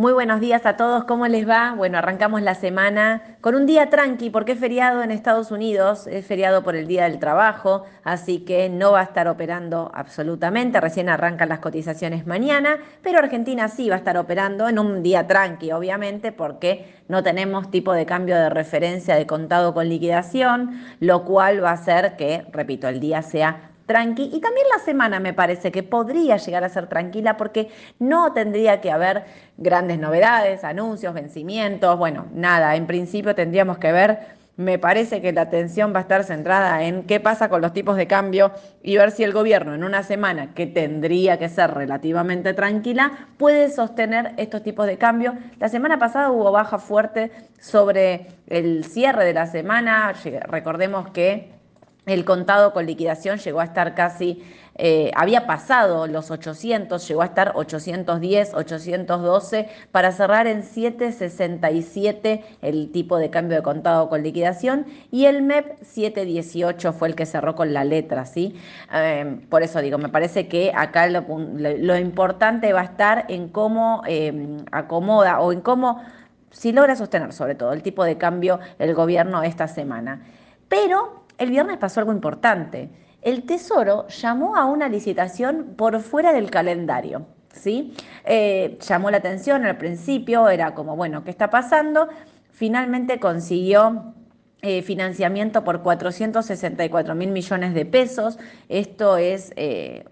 Muy buenos días a todos, ¿cómo les va? Bueno, arrancamos la semana con un día tranqui porque es feriado en Estados Unidos, es feriado por el Día del Trabajo, así que no va a estar operando absolutamente, recién arrancan las cotizaciones mañana, pero Argentina sí va a estar operando en un día tranqui, obviamente, porque no tenemos tipo de cambio de referencia de contado con liquidación, lo cual va a hacer que, repito, el día sea tranqui. Y también la semana me parece que podría llegar a ser tranquila porque no tendría que haber grandes novedades, anuncios, vencimientos, bueno, nada, en principio tendríamos que ver me parece que la atención va a estar centrada en qué pasa con los tipos de cambio y ver si el gobierno en una semana que tendría que ser relativamente tranquila puede sostener estos tipos de cambio. La semana pasada hubo baja fuerte sobre el cierre de la semana. Recordemos que el contado con liquidación llegó a estar casi, eh, había pasado los 800, llegó a estar 810, 812, para cerrar en 767 el tipo de cambio de contado con liquidación y el MEP 718 fue el que cerró con la letra, ¿sí? Eh, por eso digo, me parece que acá lo, importante va a estar en cómo eh, acomoda o en cómo, si logra sostener sobre todo el tipo de cambio el gobierno esta semana. Pero el viernes pasó algo importante. El Tesoro llamó a una licitación por fuera del calendario. ¿sí? Eh, llamó la atención al principio, era como, bueno, ¿qué está pasando? Finalmente consiguió eh, financiamiento por 464 mil millones de pesos. Esto es, eh,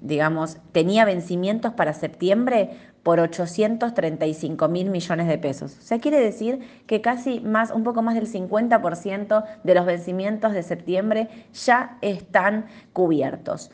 digamos, tenía vencimientos para septiembre por 835 mil millones de pesos. O sea, quiere decir que casi más, un poco más del 50% de los vencimientos de septiembre ya están cubiertos.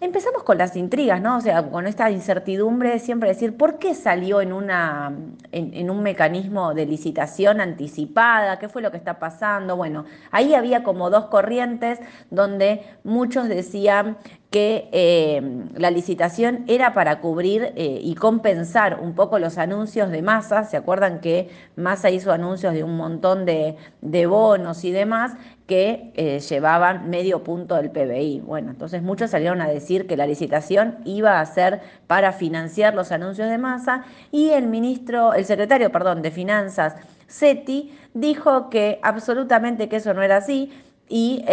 Empezamos con las intrigas, ¿no? O sea, con esta incertidumbre, siempre decir, ¿por qué salió en, una, en, un mecanismo de licitación anticipada? ¿Qué fue lo que está pasando? Bueno, ahí había como dos corrientes donde muchos decían que eh, la licitación era para cubrir eh, y compensar un poco los anuncios de masa. ¿Se acuerdan que Massa hizo anuncios de un montón de, bonos y demás que eh, llevaban medio punto del PBI? Bueno, entonces muchos salieron a decir que la licitación iba a ser para financiar los anuncios de masa y el ministro, el secretario, perdón, de Finanzas, SETI, dijo que absolutamente que eso no era así y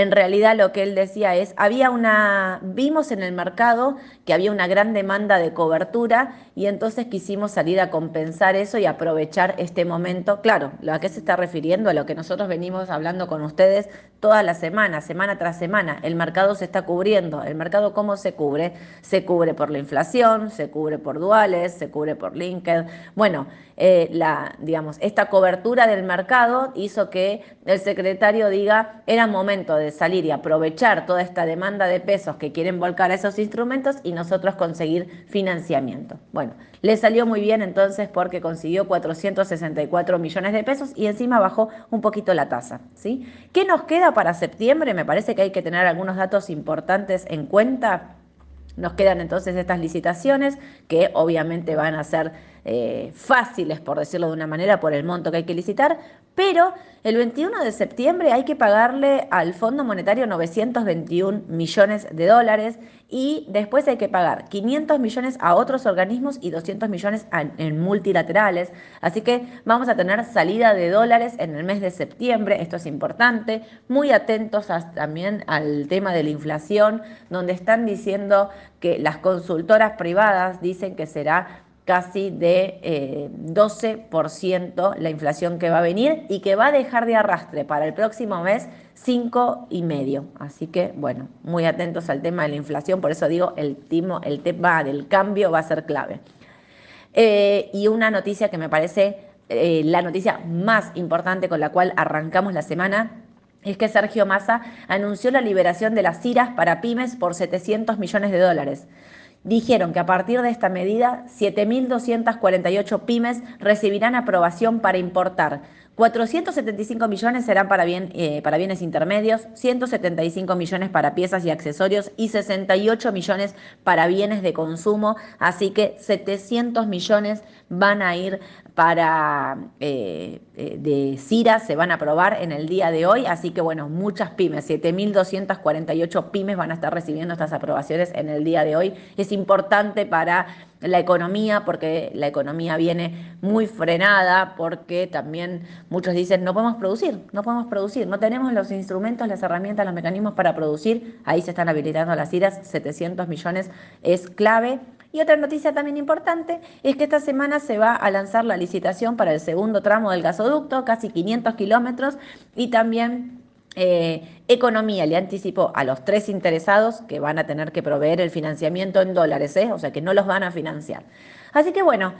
en realidad lo que él decía es, había una, vimos en el mercado que había una gran demanda de cobertura y entonces quisimos salir a compensar eso y aprovechar este momento. Claro, ¿a qué se está refiriendo? A lo que nosotros venimos hablando con ustedes toda la semana, semana tras semana. El mercado se está cubriendo. ¿El mercado cómo se cubre? Se cubre por la inflación, se cubre por duales, se cubre por LinkedIn. Bueno, eh, la, digamos, esta cobertura del mercado hizo que el secretario diga, era momento de salir y aprovechar toda esta demanda de pesos que quieren volcar a esos instrumentos y nosotros conseguir financiamiento. Bueno, le salió muy bien entonces porque consiguió 464 millones de pesos y encima bajó un poquito la tasa. ¿sí? ¿Qué nos queda para septiembre? Me parece que hay que tener algunos datos importantes en cuenta. Nos quedan entonces estas licitaciones que obviamente van a ser eh, fáciles, por decirlo de una manera, por el monto que hay que licitar, pero el 21 de septiembre hay que pagarle al Fondo Monetario 921 millones de dólares y después hay que pagar 500 millones a otros organismos y 200 millones en multilaterales. Así que vamos a tener salida de dólares en el mes de septiembre, esto es importante. Muy atentos también al tema de la inflación, donde están diciendo que las consultoras privadas dicen que será casi de 12% eh, la inflación que va a venir y que va a dejar de arrastre para el próximo mes 5,5%. Así que, bueno, muy atentos al tema de la inflación, por eso digo, el, el tema del cambio va a ser clave. Eh, y una noticia que me parece eh, la noticia más importante con la cual arrancamos la semana es que Sergio Massa anunció la liberación de las CIRAS para pymes por 700 millones de dólares dijeron que a partir de esta medida 7.248 pymes recibirán aprobación para importar. 475 millones serán para, bien, eh, para bienes intermedios, 175 millones para piezas y accesorios y 68 millones para bienes de consumo. Así que 700 millones van a ir para eh, eh, de CIRA, se van a aprobar en el día de hoy. Así que bueno, muchas pymes, 7.248 pymes van a estar recibiendo estas aprobaciones en el día de hoy. Es importante para la economía, porque la economía viene muy frenada, porque también muchos dicen no podemos producir, no podemos producir, no tenemos los instrumentos, las herramientas, los mecanismos para producir, ahí se están habilitando las iras, 700 millones es clave. Y otra noticia también importante es que esta semana se va a lanzar la licitación para el segundo tramo del gasoducto, casi 500 kilómetros, y también eh, Economía le anticipó a los tres interesados que van a tener que proveer el financiamiento en dólares, ¿eh? o sea que no los van a financiar. Así que bueno,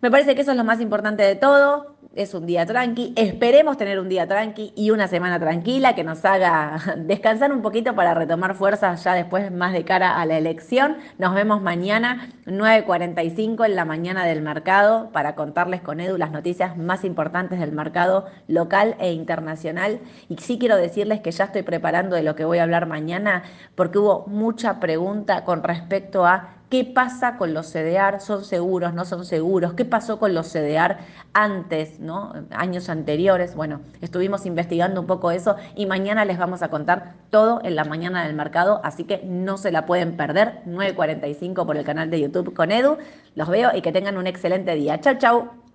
me parece que eso es lo más importante de todo. Es un día tranqui. Esperemos tener un día tranqui y una semana tranquila que nos haga descansar un poquito para retomar fuerzas ya después más de cara a la elección. Nos vemos mañana 9.45 en la mañana del mercado para contarles con Edu las noticias más importantes del mercado local e internacional. Y sí quiero decirles que ya estoy preparando de lo que voy a hablar mañana porque hubo mucha pregunta con respecto a ¿Qué pasa con los CDR? ¿Son seguros? ¿No son seguros? ¿Qué pasó con los CDR antes, ¿no? años anteriores? Bueno, estuvimos investigando un poco eso y mañana les vamos a contar todo en la mañana del mercado, así que no se la pueden perder. 9.45 por el canal de YouTube con Edu. Los veo y que tengan un excelente día. Chau, chau.